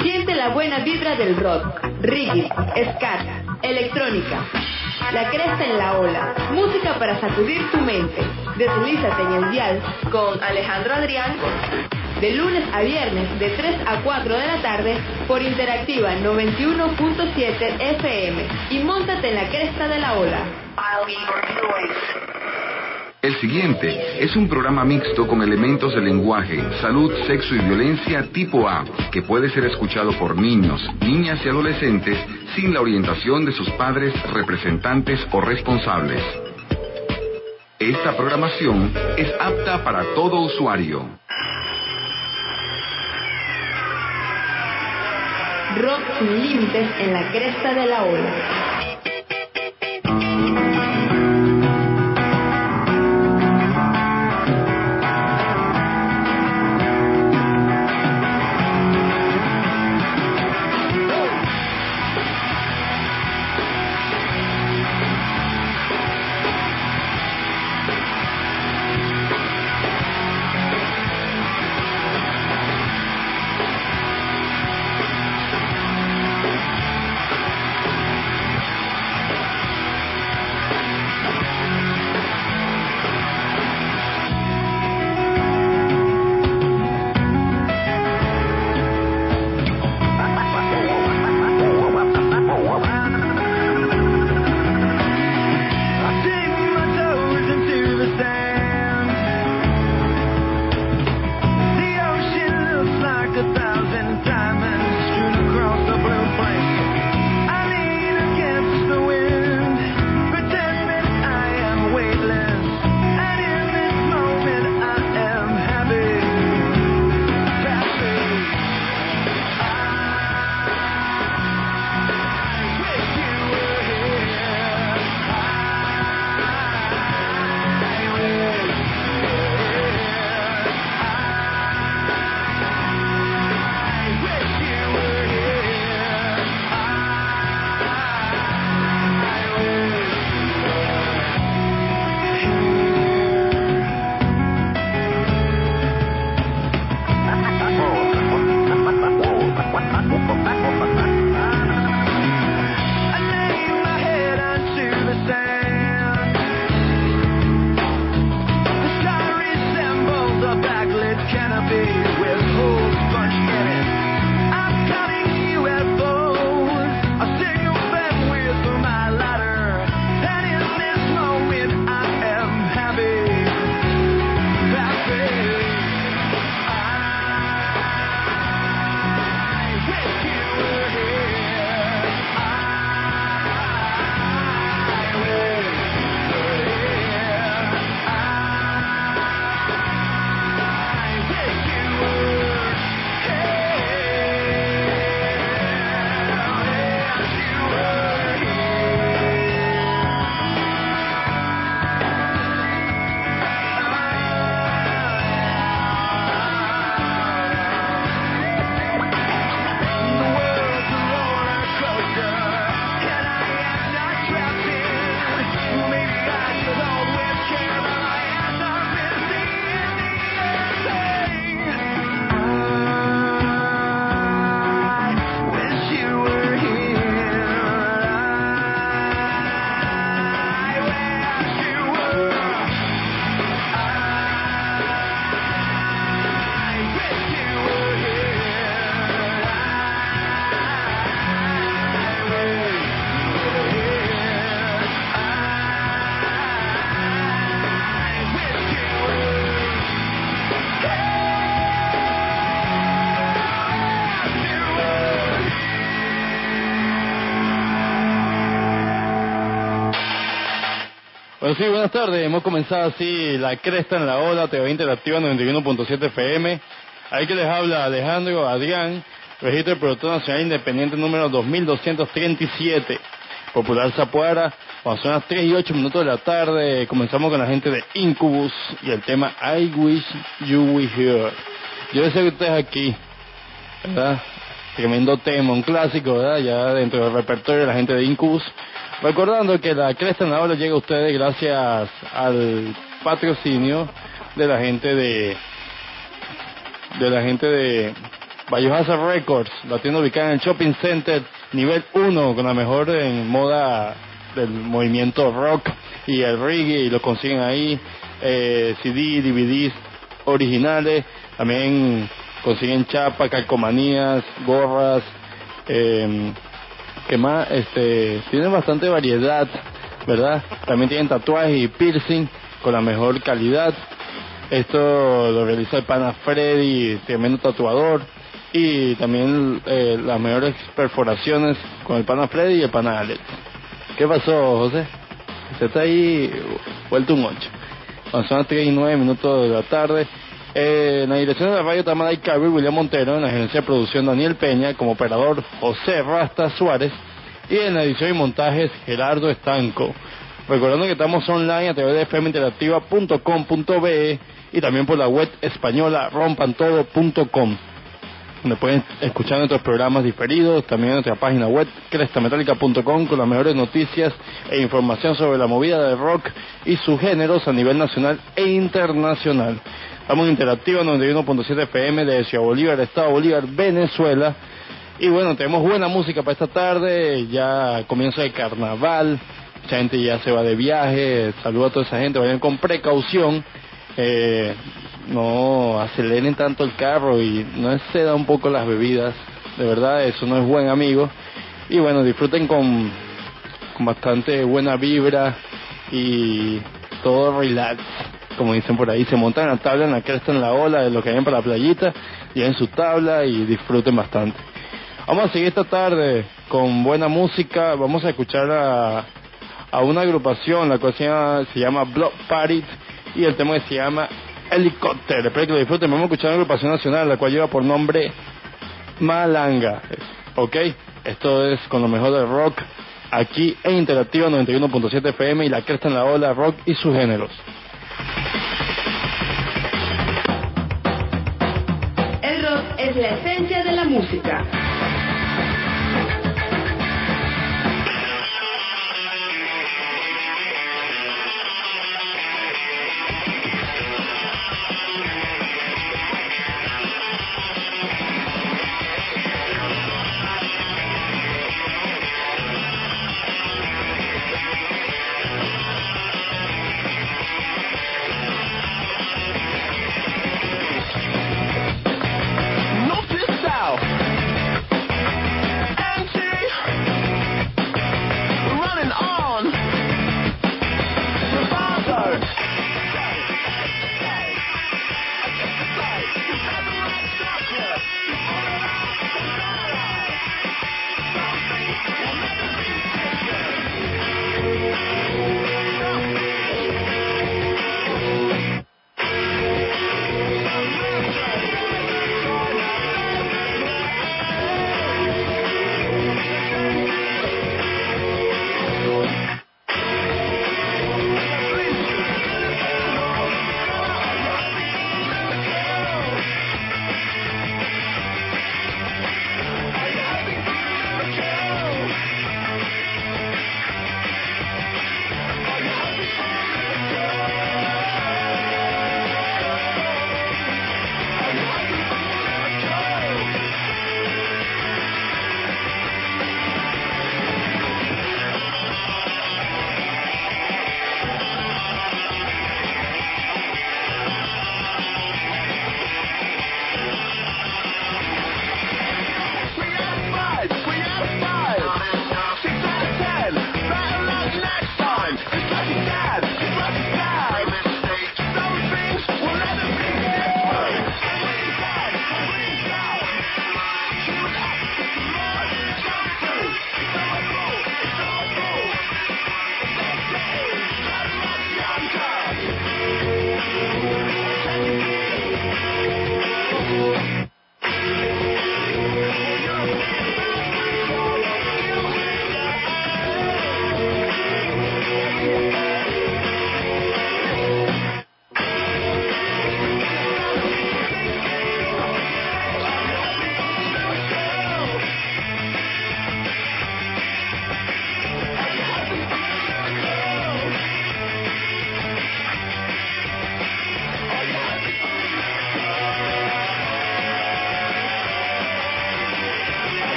Siente la buena vibra del rock, reggae, ska, electrónica. La cresta en la ola, música para sacudir tu mente. Deslízate en el con Alejandro Adrián de lunes a viernes de 3 a 4 de la tarde por Interactiva 91.7 FM y montate en la cresta de la ola. El siguiente es un programa mixto con elementos de lenguaje, salud, sexo y violencia tipo A, que puede ser escuchado por niños, niñas y adolescentes sin la orientación de sus padres, representantes o responsables. Esta programación es apta para todo usuario. Rock sin límites en la cresta de la ola. Sí, buenas tardes. Hemos comenzado así la cresta en la ola, TV Interactiva 91.7 FM. Ahí que les habla Alejandro Adrián, registro de productor nacional independiente número 2237, Popular Zapuara. Cuando son las 3 y 8 minutos de la tarde, comenzamos con la gente de Incubus y el tema I Wish You Were Here. Yo deseo que ustedes aquí, ¿verdad? Tremendo tema, un clásico, ¿verdad? Ya dentro del repertorio de la gente de Incubus. Recordando que la Cresta en llega a ustedes gracias al patrocinio de la gente de de la gente de Biohazard Records, la tienda ubicada en el Shopping Center, nivel 1, con la mejor en moda del movimiento rock y el reggae, y lo consiguen ahí, eh, CD, DVDs originales, también consiguen chapa, calcomanías, gorras, eh, que más, este, tienen bastante variedad, ¿verdad? También tienen tatuajes y piercing con la mejor calidad. Esto lo realiza el pana Freddy, tremendo tatuador. Y también eh, las mejores perforaciones con el pana Freddy y el pana Alex. ¿Qué pasó, José? Usted está ahí vuelto un 8. son las 3 y 9 minutos de la tarde. Eh, en la dirección de la radio Tamara y William Montero, en la gerencia de producción Daniel Peña, como operador José Rasta Suárez, y en la edición y montajes Gerardo Estanco. Recordando que estamos online a través de fminteractiva.com.be y también por la web española rompantodo.com donde pueden escuchar nuestros programas diferidos, también nuestra página web crestametálica.com con las mejores noticias e información sobre la movida del rock y sus géneros a nivel nacional e internacional. Estamos en Interactiva 91.7 FM de Ciudad Bolívar, Estado Bolívar, Venezuela. Y bueno, tenemos buena música para esta tarde, ya comienza el carnaval, mucha gente ya se va de viaje, saludo a toda esa gente, vayan con precaución, eh, no aceleren tanto el carro y no exceda un poco las bebidas, de verdad eso no es buen amigo. Y bueno, disfruten con, con bastante buena vibra y todo relax como dicen por ahí, se montan en la tabla, en la cresta, en la ola de lo que hay para la playita, y en su tabla y disfruten bastante. Vamos a seguir esta tarde con buena música, vamos a escuchar a, a una agrupación, la cual se llama, se llama Block Party, y el tema que se llama Helicóptero. Espero que lo disfruten, vamos a escuchar a una agrupación nacional, la cual lleva por nombre Malanga, ¿ok? Esto es con lo mejor del rock, aquí en Interactiva 91.7 FM y la cresta en la ola, rock y sus géneros. Es la esencia de la música.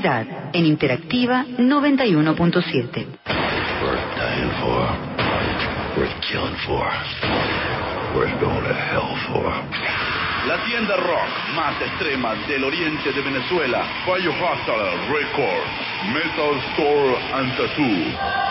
Publicidad en Interactiva 91.7. La tienda rock más extrema del oriente de Venezuela, Biohazard Records, Metal Store and Tattoo.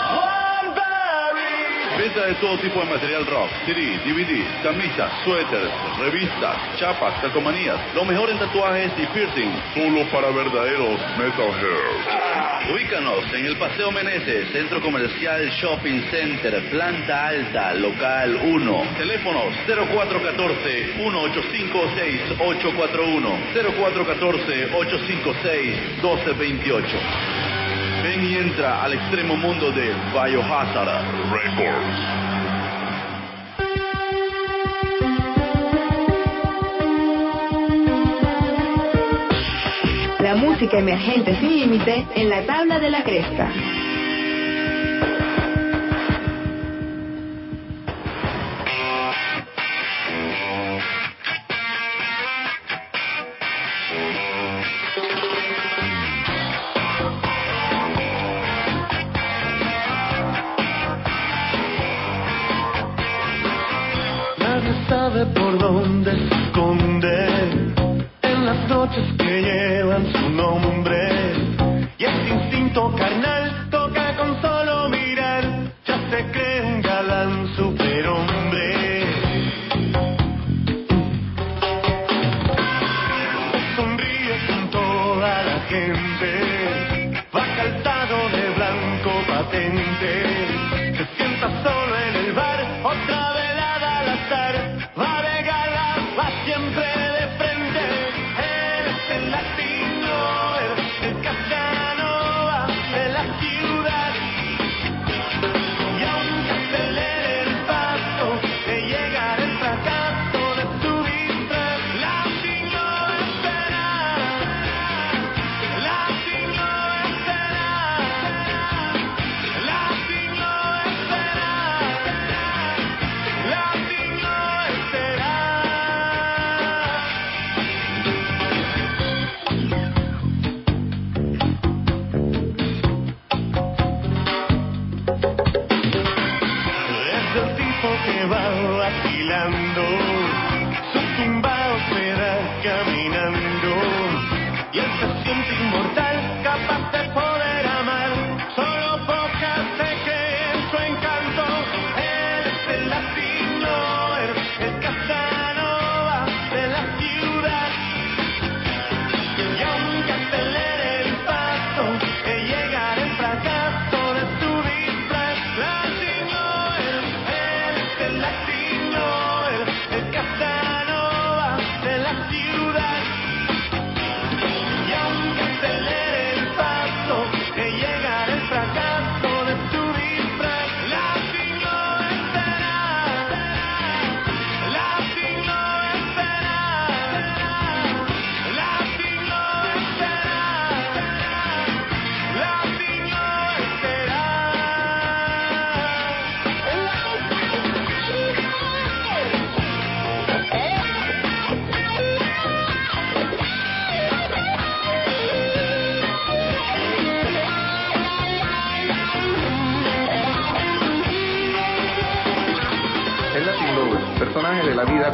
Venta de todo tipo de material rock, CD, DVD, camisas, suéteres, revistas, chapas, calcomanías, lo mejor en tatuajes y piercing, solo para verdaderos metalheads. Ubícanos en el Paseo Meneses, Centro Comercial Shopping Center, planta alta, local 1. Teléfonos 0414-185-6841, 0414-856-1228. Ven y entra al extremo mundo de Biohazard Records. La música emergente sin límite en la tabla de la cresta.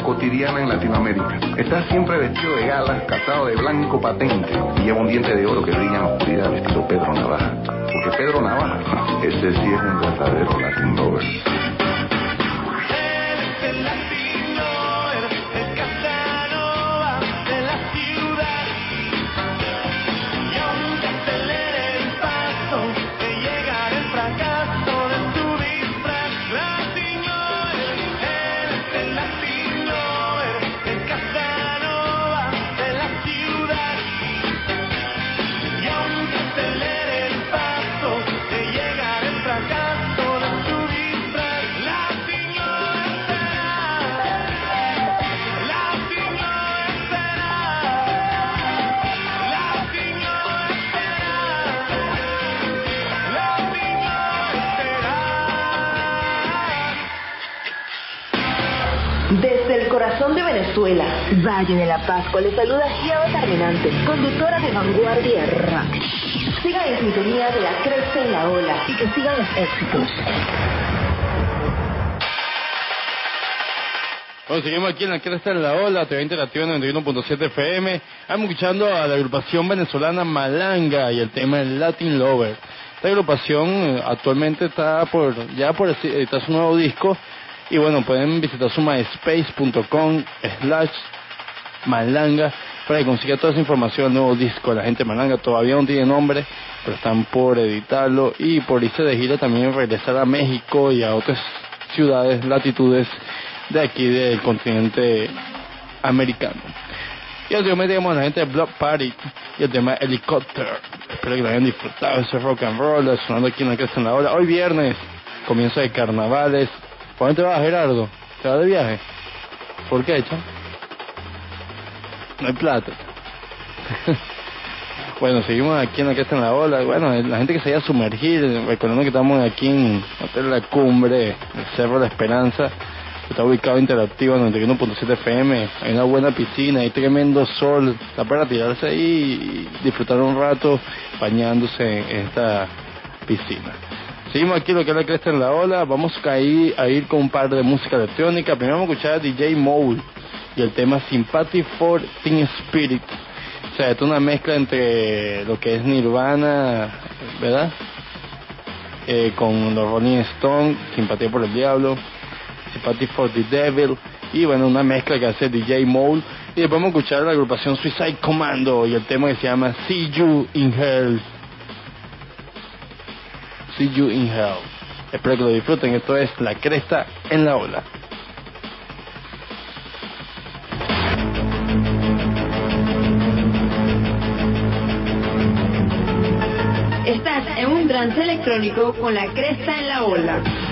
Cotidiana en Latinoamérica. Está siempre vestido de gala, casado de blanco patente y lleva un diente de oro que brilla en la oscuridad, estilo Pedro Navaja. Porque Pedro Navaja, ese sí es un verdadero Latin lover. Venezuela. Valle de la Pascua le saluda Giaba Terminante, conductora de Vanguardia Rock. Sigan en sintonía de la cresta en la ola y que sigan los éxitos. Bueno, seguimos aquí en la cresta en la ola, TV Interactiva 91.7 FM. Estamos escuchando a la agrupación venezolana Malanga y el tema Latin Lover. Esta agrupación eh, actualmente está por ya por editar su nuevo disco y bueno, pueden visitar su myspace.com slash malanga para que consiga toda esa información del nuevo disco. La gente Malanga todavía no tiene nombre, pero están por editarlo y por irse de gira también regresar a México y a otras ciudades, latitudes de aquí del continente americano. Y últimamente tenemos a la gente de Block Party y el tema Helicopter. Espero que lo hayan disfrutado ese rock and roll, sonando aquí en la Cresta en la Hora. Hoy viernes, comienzo de carnavales. ¿Por dónde te vas, Gerardo? ¿Te vas de viaje? ¿Por qué, cha? No hay plata. bueno, seguimos aquí en la Cresta en la Ola. Bueno, la gente que se vaya a sumergir, recordando que estamos aquí en Hotel La Cumbre, el Cerro de Esperanza está ubicado interactivo en 91.7 FM, hay una buena piscina, hay tremendo sol, está para tirarse ahí y disfrutar un rato bañándose en esta piscina. Seguimos aquí lo que es la cresta en la ola, vamos a ir, a ir con un par de música electrónica, primero vamos a escuchar a DJ Mole y el tema Sympathy for Teen Spirit, o sea, es una mezcla entre lo que es Nirvana, ¿verdad? Eh, con los Rolling Stones, Simpatía por el Diablo, Sympathy for the Devil y bueno, una mezcla que hace DJ Mole y después vamos a escuchar la agrupación Suicide Commando y el tema que se llama See You in Hell. See You in Hell. Espero que lo disfruten, esto es La Cresta en la Ola. Estás en un trance electrónico con la cresta en la ola.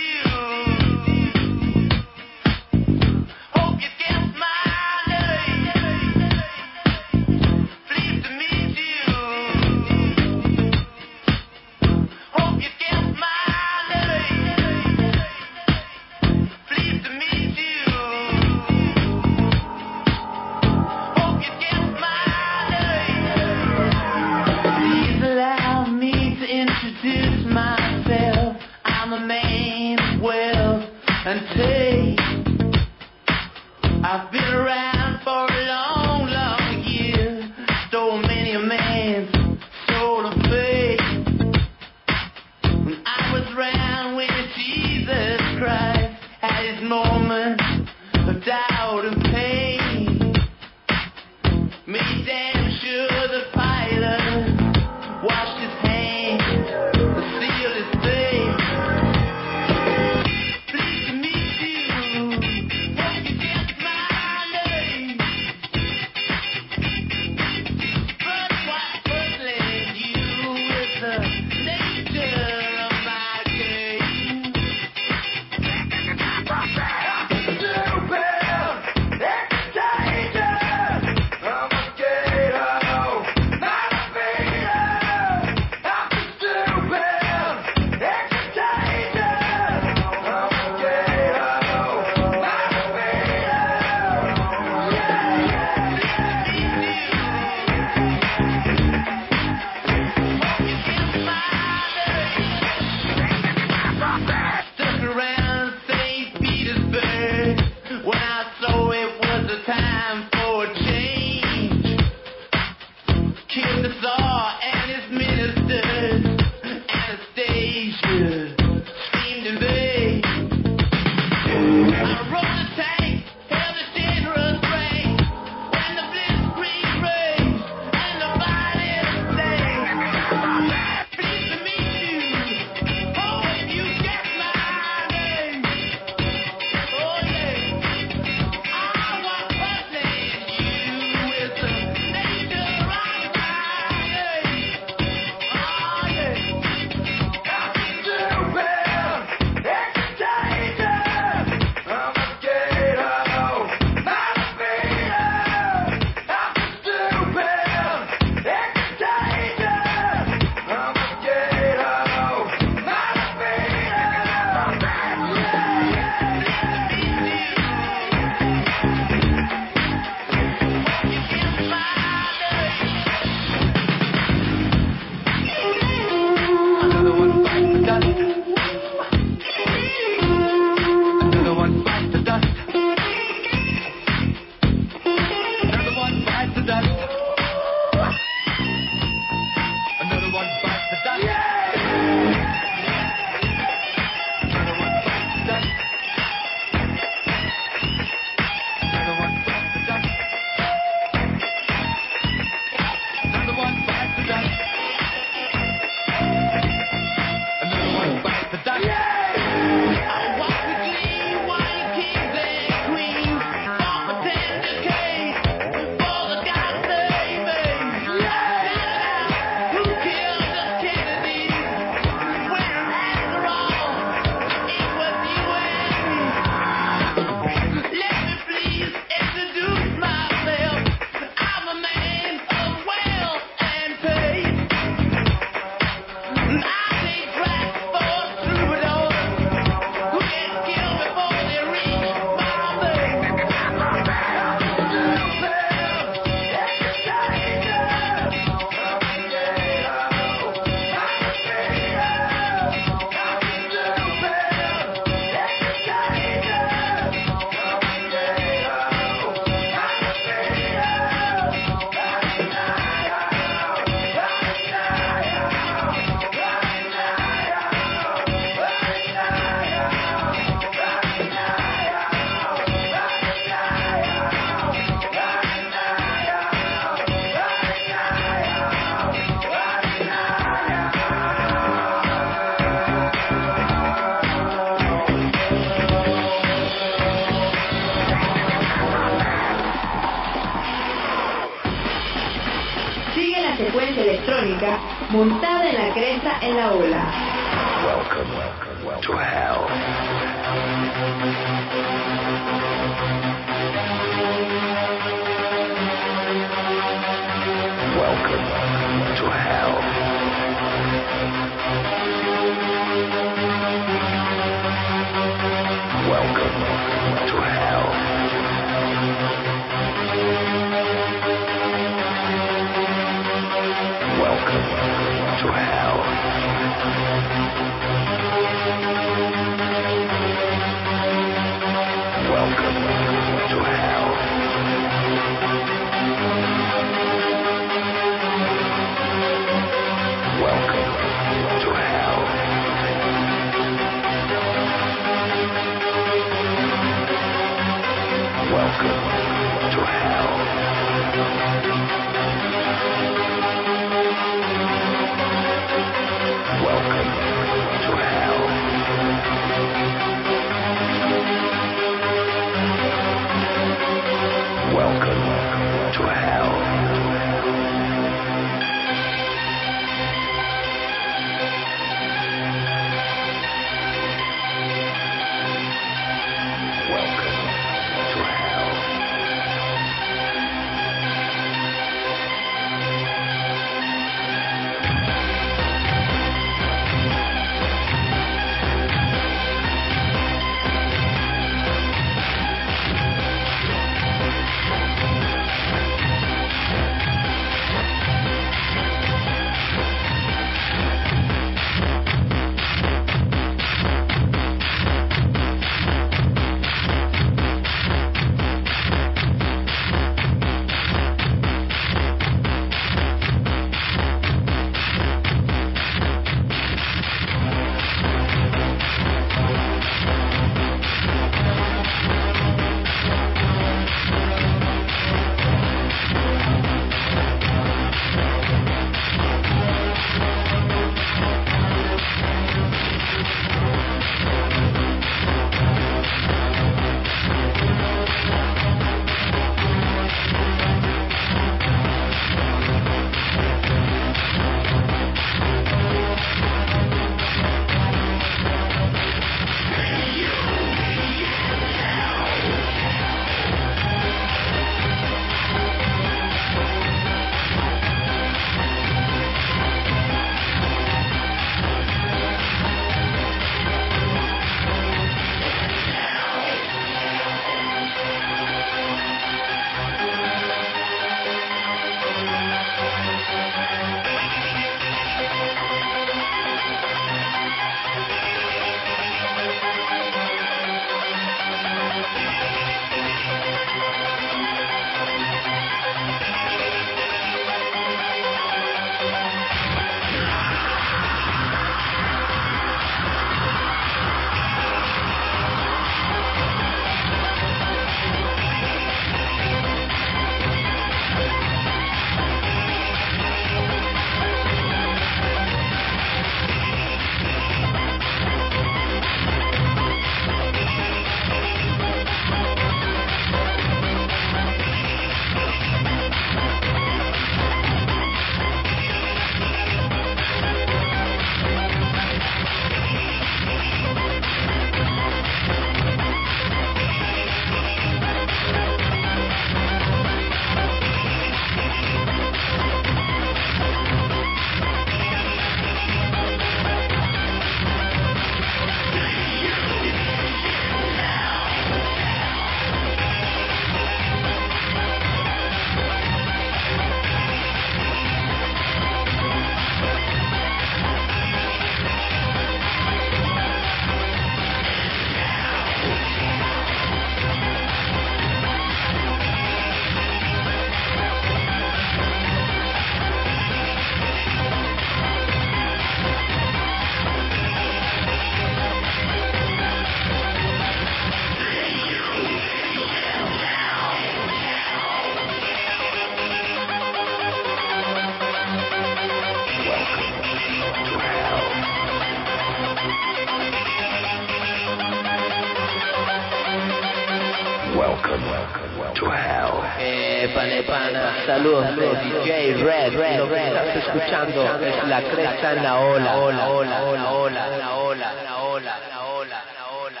Red, Red, lo que estás escuchando es la cresta en la ola, ola, ola, ola, ola, la ola, la ola, la ola, la ola.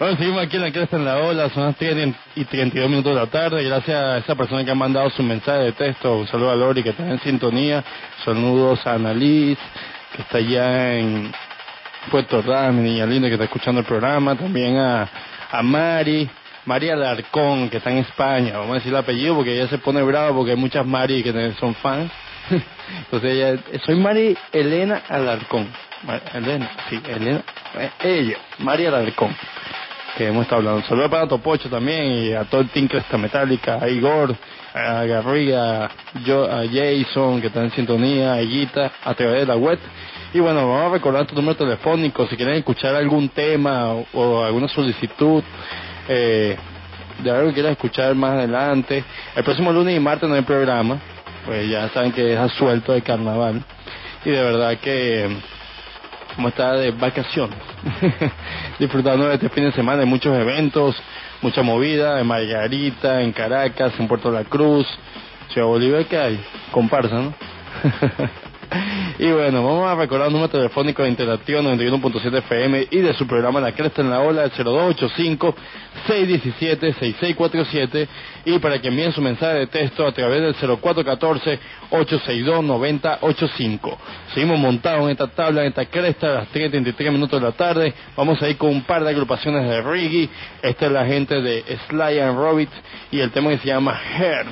Bueno, seguimos aquí en la cresta en la ola, son las 3 y 32 minutos de la tarde. Gracias a esa persona que ha mandado su mensaje de texto. Un saludo a Lori que está en sintonía. Saludos a Annalise que está allá en Puerto mi niña linda que está escuchando el programa. También a, a Mari, María Alarcón que está en España. Vamos a decir el apellido porque ella se pone brava porque hay muchas Mari que son fans. Entonces ella, soy Mari Elena Alarcón. Ma- Elena, sí, Elena, eh, ella, María Alarcón que hemos estado hablando. Saludos para Topocho también y a todo el Team Cresta Metálica, a Igor, a Garriga, yo, a Jason que está en sintonía, a Guita, a través de la web. Y bueno, vamos a recordar tu número telefónico si quieren escuchar algún tema o alguna solicitud eh, de algo que quieras escuchar más adelante. El próximo lunes y martes no hay programa, pues ya saben que es suelto de carnaval. Y de verdad que como está de vacaciones, disfrutando de este fin de semana de muchos eventos, mucha movida en Margarita, en Caracas, en Puerto La Cruz, Ciudad Bolívar, que hay? Comparsa, ¿no? y bueno, vamos a recordar el número telefónico de Interactiva 91.7 FM y de su programa La Cresta en la Ola, el 0285-617-6647 y para que envíen su mensaje de texto a través del 0414-862-9085. Seguimos montados en esta tabla, en esta cresta, a las 3.33 minutos de la tarde. Vamos a ir con un par de agrupaciones de reggae. Esta es la gente de Sly and Robbits y el tema que se llama Heart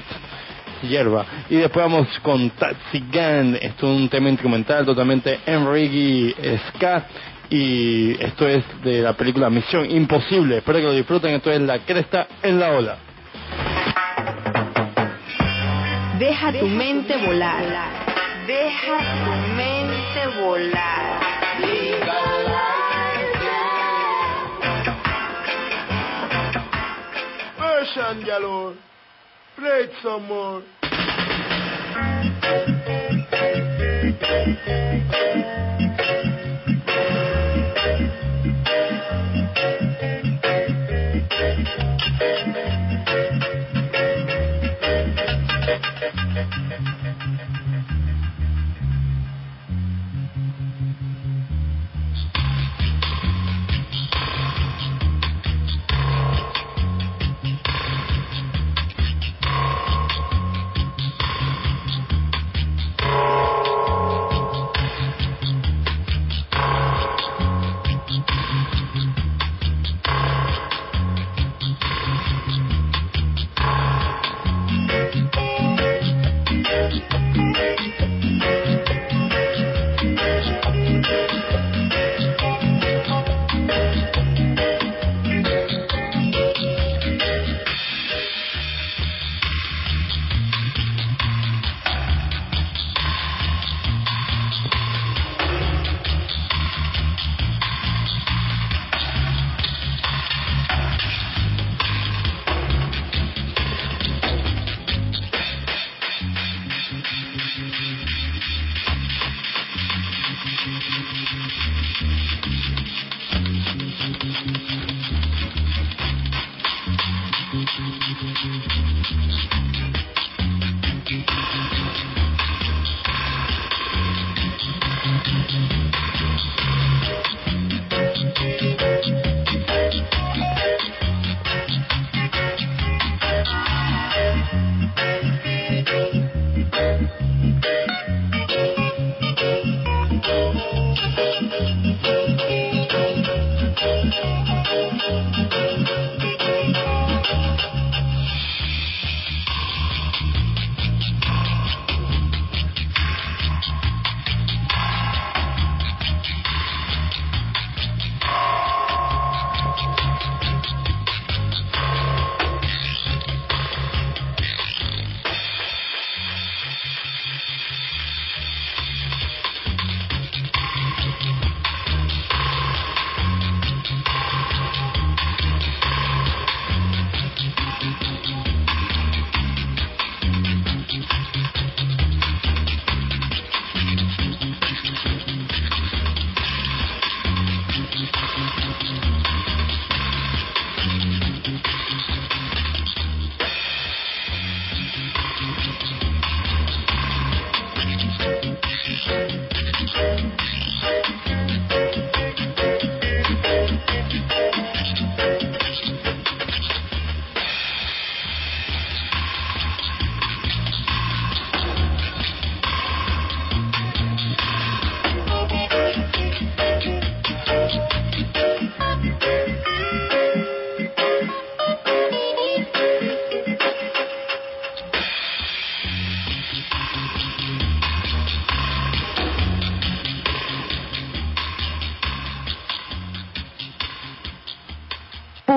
hierba. Y después vamos con Taxi Gang, esto es un tema instrumental totalmente en reggae, ska, y esto es de la película Misión Imposible. Espero que lo disfruten, esto es La Cresta en la Ola. Deja tu mente volar. Deja tu mente volar. Version galore. Play it some more.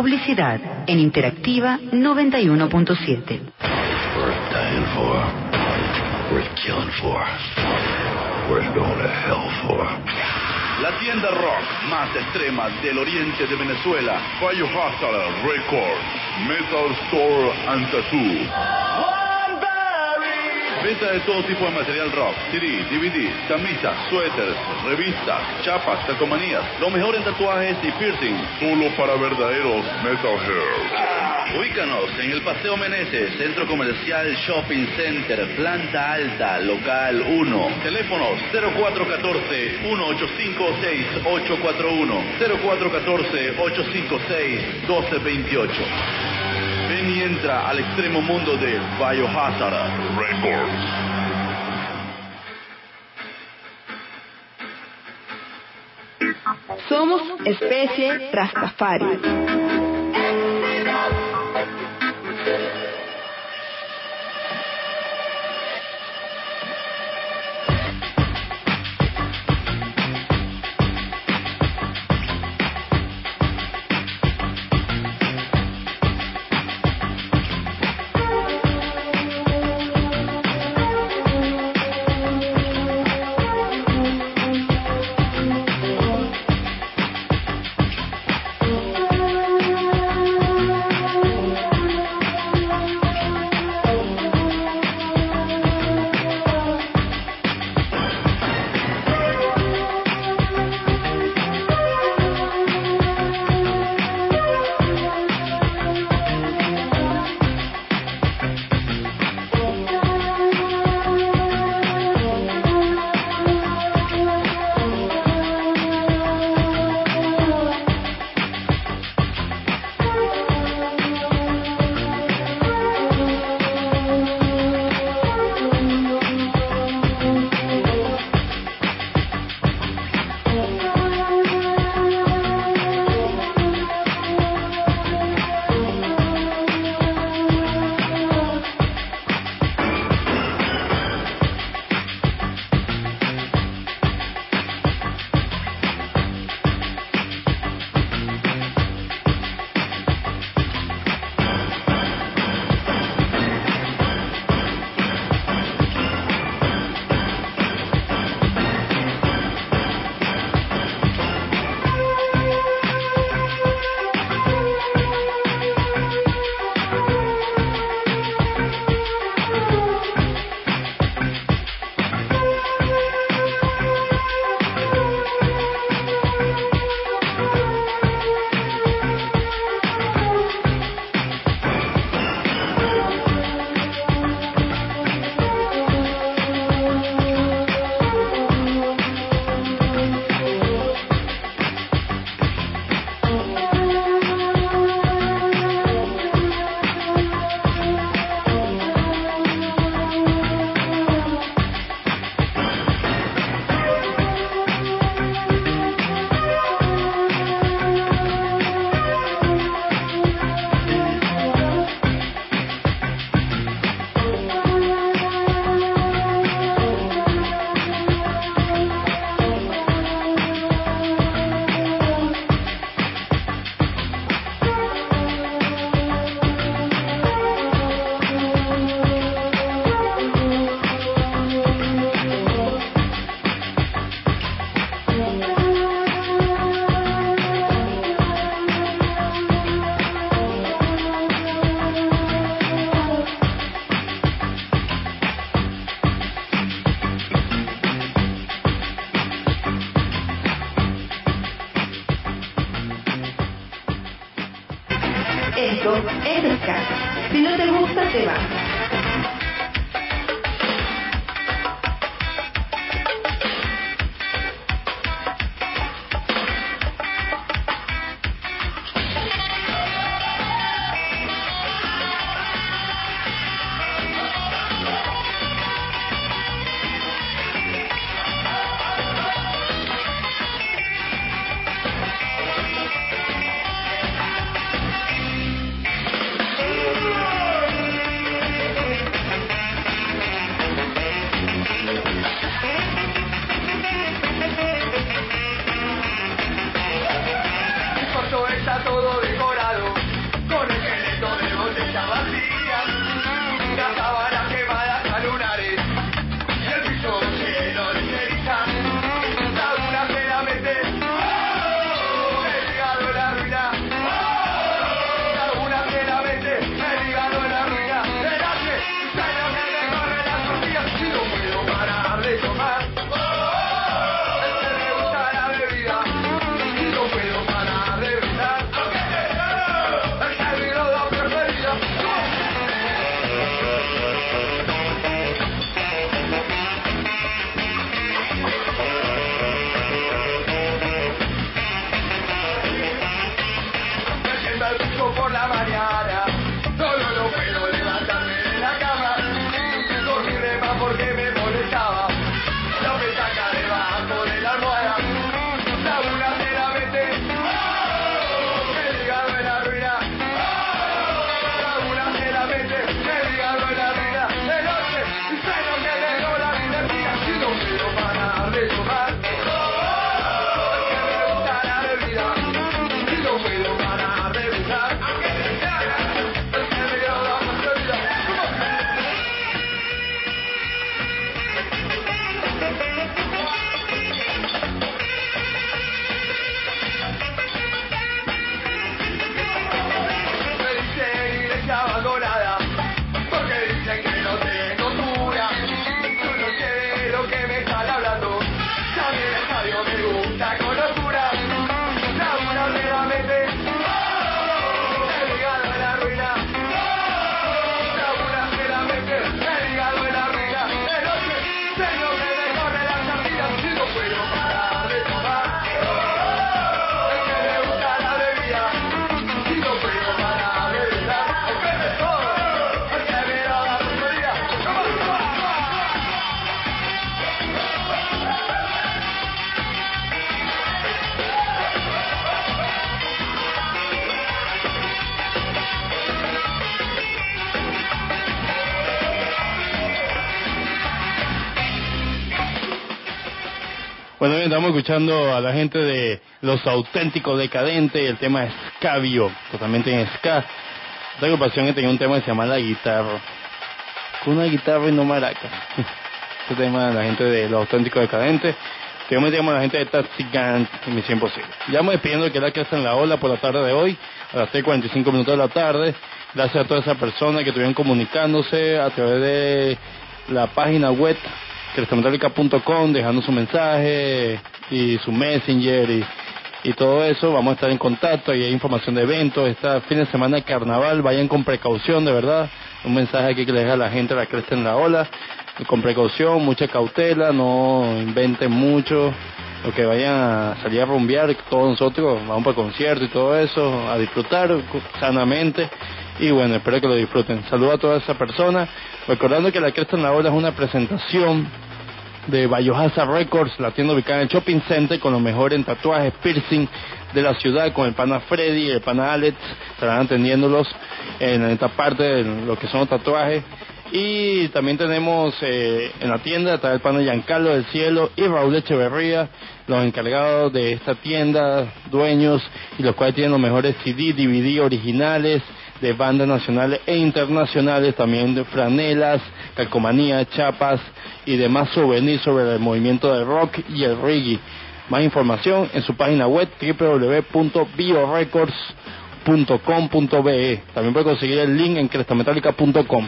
Publicidad en Interactiva 91.7. Worth dying for. Worth killing for. Worth going to hell for. La tienda rock más extrema del oriente de Venezuela, Biohazard Records, Metal Store and Tattoo. Venta de todo tipo de material rock, CD, DVD, camisas, suéteres, revistas, chapas, calcomanías, lo mejor en tatuajes y piercing, solo para verdaderos metalheads. Ubícanos en el Paseo Meneses, Centro Comercial Shopping Center, planta alta, local 1. Teléfonos 0414-185-6841, 0414-856-1228. Ven y entra al extremo mundo de Biohazard Records. Somos especie Rastafari. Escuchando a la gente de Los Auténticos Decadentes, el tema Escabio, totalmente en ska. Esta agrupación tenía un tema que se llama La Guitarra. Con una guitarra y no maracas. Este tema de la gente de Los Auténticos Decadentes. Que me llamo la gente de Taxi Gang en Misión Posible. Ya me despidiendo de que la que en la ola por la tarde de hoy, a las 3.45 minutos de la tarde. Gracias a todas esas personas que estuvieron comunicándose a través de la página web crestametálica.com dejando su mensaje y su messenger y, y todo eso. Vamos a estar en contacto y hay información de eventos. Este fin de semana de carnaval, vayan con precaución, de verdad. Un mensaje aquí que le deja a la gente, la cresta en la ola. Con precaución, mucha cautela, no inventen mucho. Lo que vayan a salir a rumbear, todos nosotros vamos para concierto y todo eso, a disfrutar sanamente. Y bueno, espero que lo disfruten. Saludos a todas esas personas. Recordando que la Cresta en la Ola es una presentación de Biohazard Records, la tienda ubicada en el Shopping Center con los mejores en tatuajes, piercing de la ciudad, con el pana Freddy, el pana Alex, estarán atendiéndolos en esta parte de lo que son los tatuajes. Y también tenemos eh, en la tienda, está el pana Giancarlo del Cielo y Raúl Echeverría, los encargados de esta tienda, dueños, y los cuales tienen los mejores CD, DVD originales, de bandas nacionales e internacionales, también de franelas, calcomanías, chapas y demás souvenirs sobre el movimiento del rock y el reggae. Más información en su página web www.biorecords.com.be. También puede conseguir el link en crestametálica.com.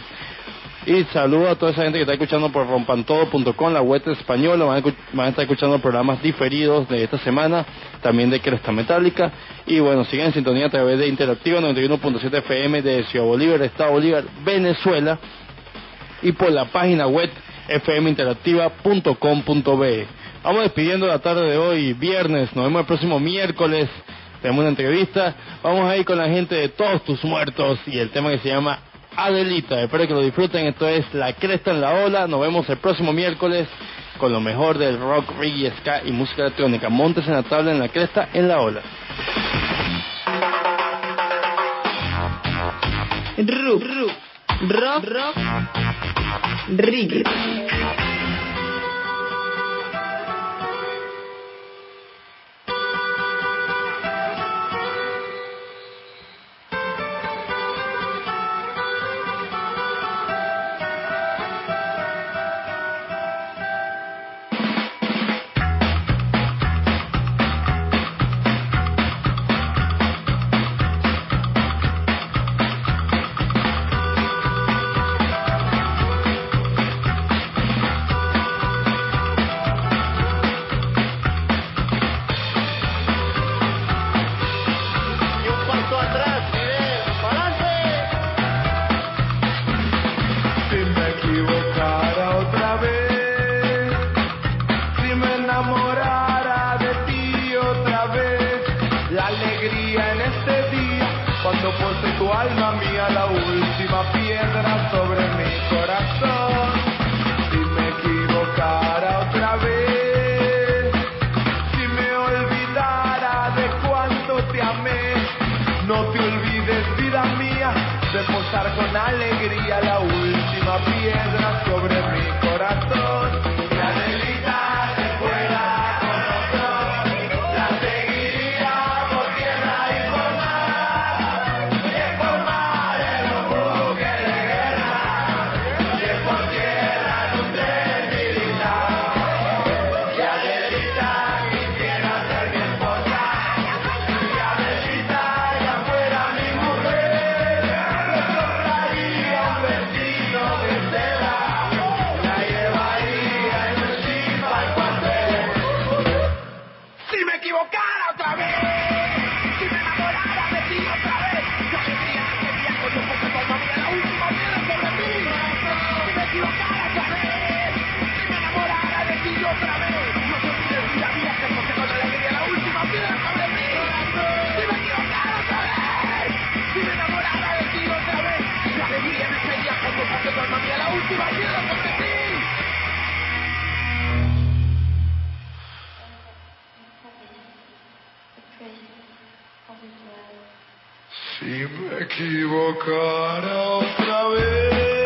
Y saludo a toda esa gente que está escuchando por rompantodo.com, la web española. Van a, van a, estar escuchando programas diferidos de esta semana, también de Cresta Metálica. Y bueno, sigan en sintonía a través de Interactiva 91.7 FM de Ciudad Bolívar, Estado Bolívar, Venezuela. Y por la página web fminteractiva.com.be. Vamos despidiendo la tarde de hoy, viernes. Nos vemos el próximo miércoles. Tenemos una entrevista. Vamos a ir con la gente de Todos Tus Muertos y el tema que se llama Adelita. Espero que lo disfruten. Esto es La Cresta en la Ola. Nos vemos el próximo miércoles con lo mejor del rock, reggae, ska y música electrónica. Montes en la tabla en La Cresta en la Ola. Reggae. Alma mía la última piedra sobre mi corazón. Me equivocara otra vez,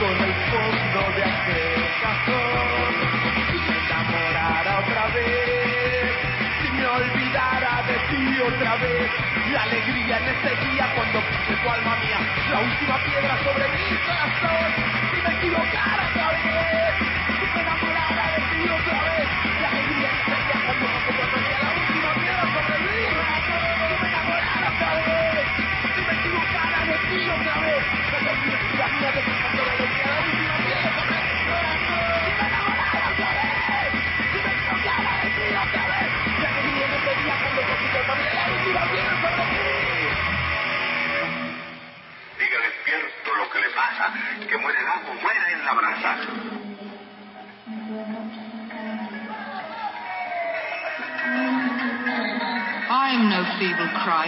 en el fondo de aquel cajón. Si me enamorara otra vez, si me olvidara de ti otra vez, la alegría en este día cuando puse tu alma mía, la última piedra sobre mi corazón. Si me equivocara otra vez, si me enamorara de ti otra vez, la alegría en este día cuando puse tu alma mía, la última piedra sobre mi corazón. Si me enamorara otra vez, si me equivocara de ti otra vez, no te olvides vida mía de no feeble cry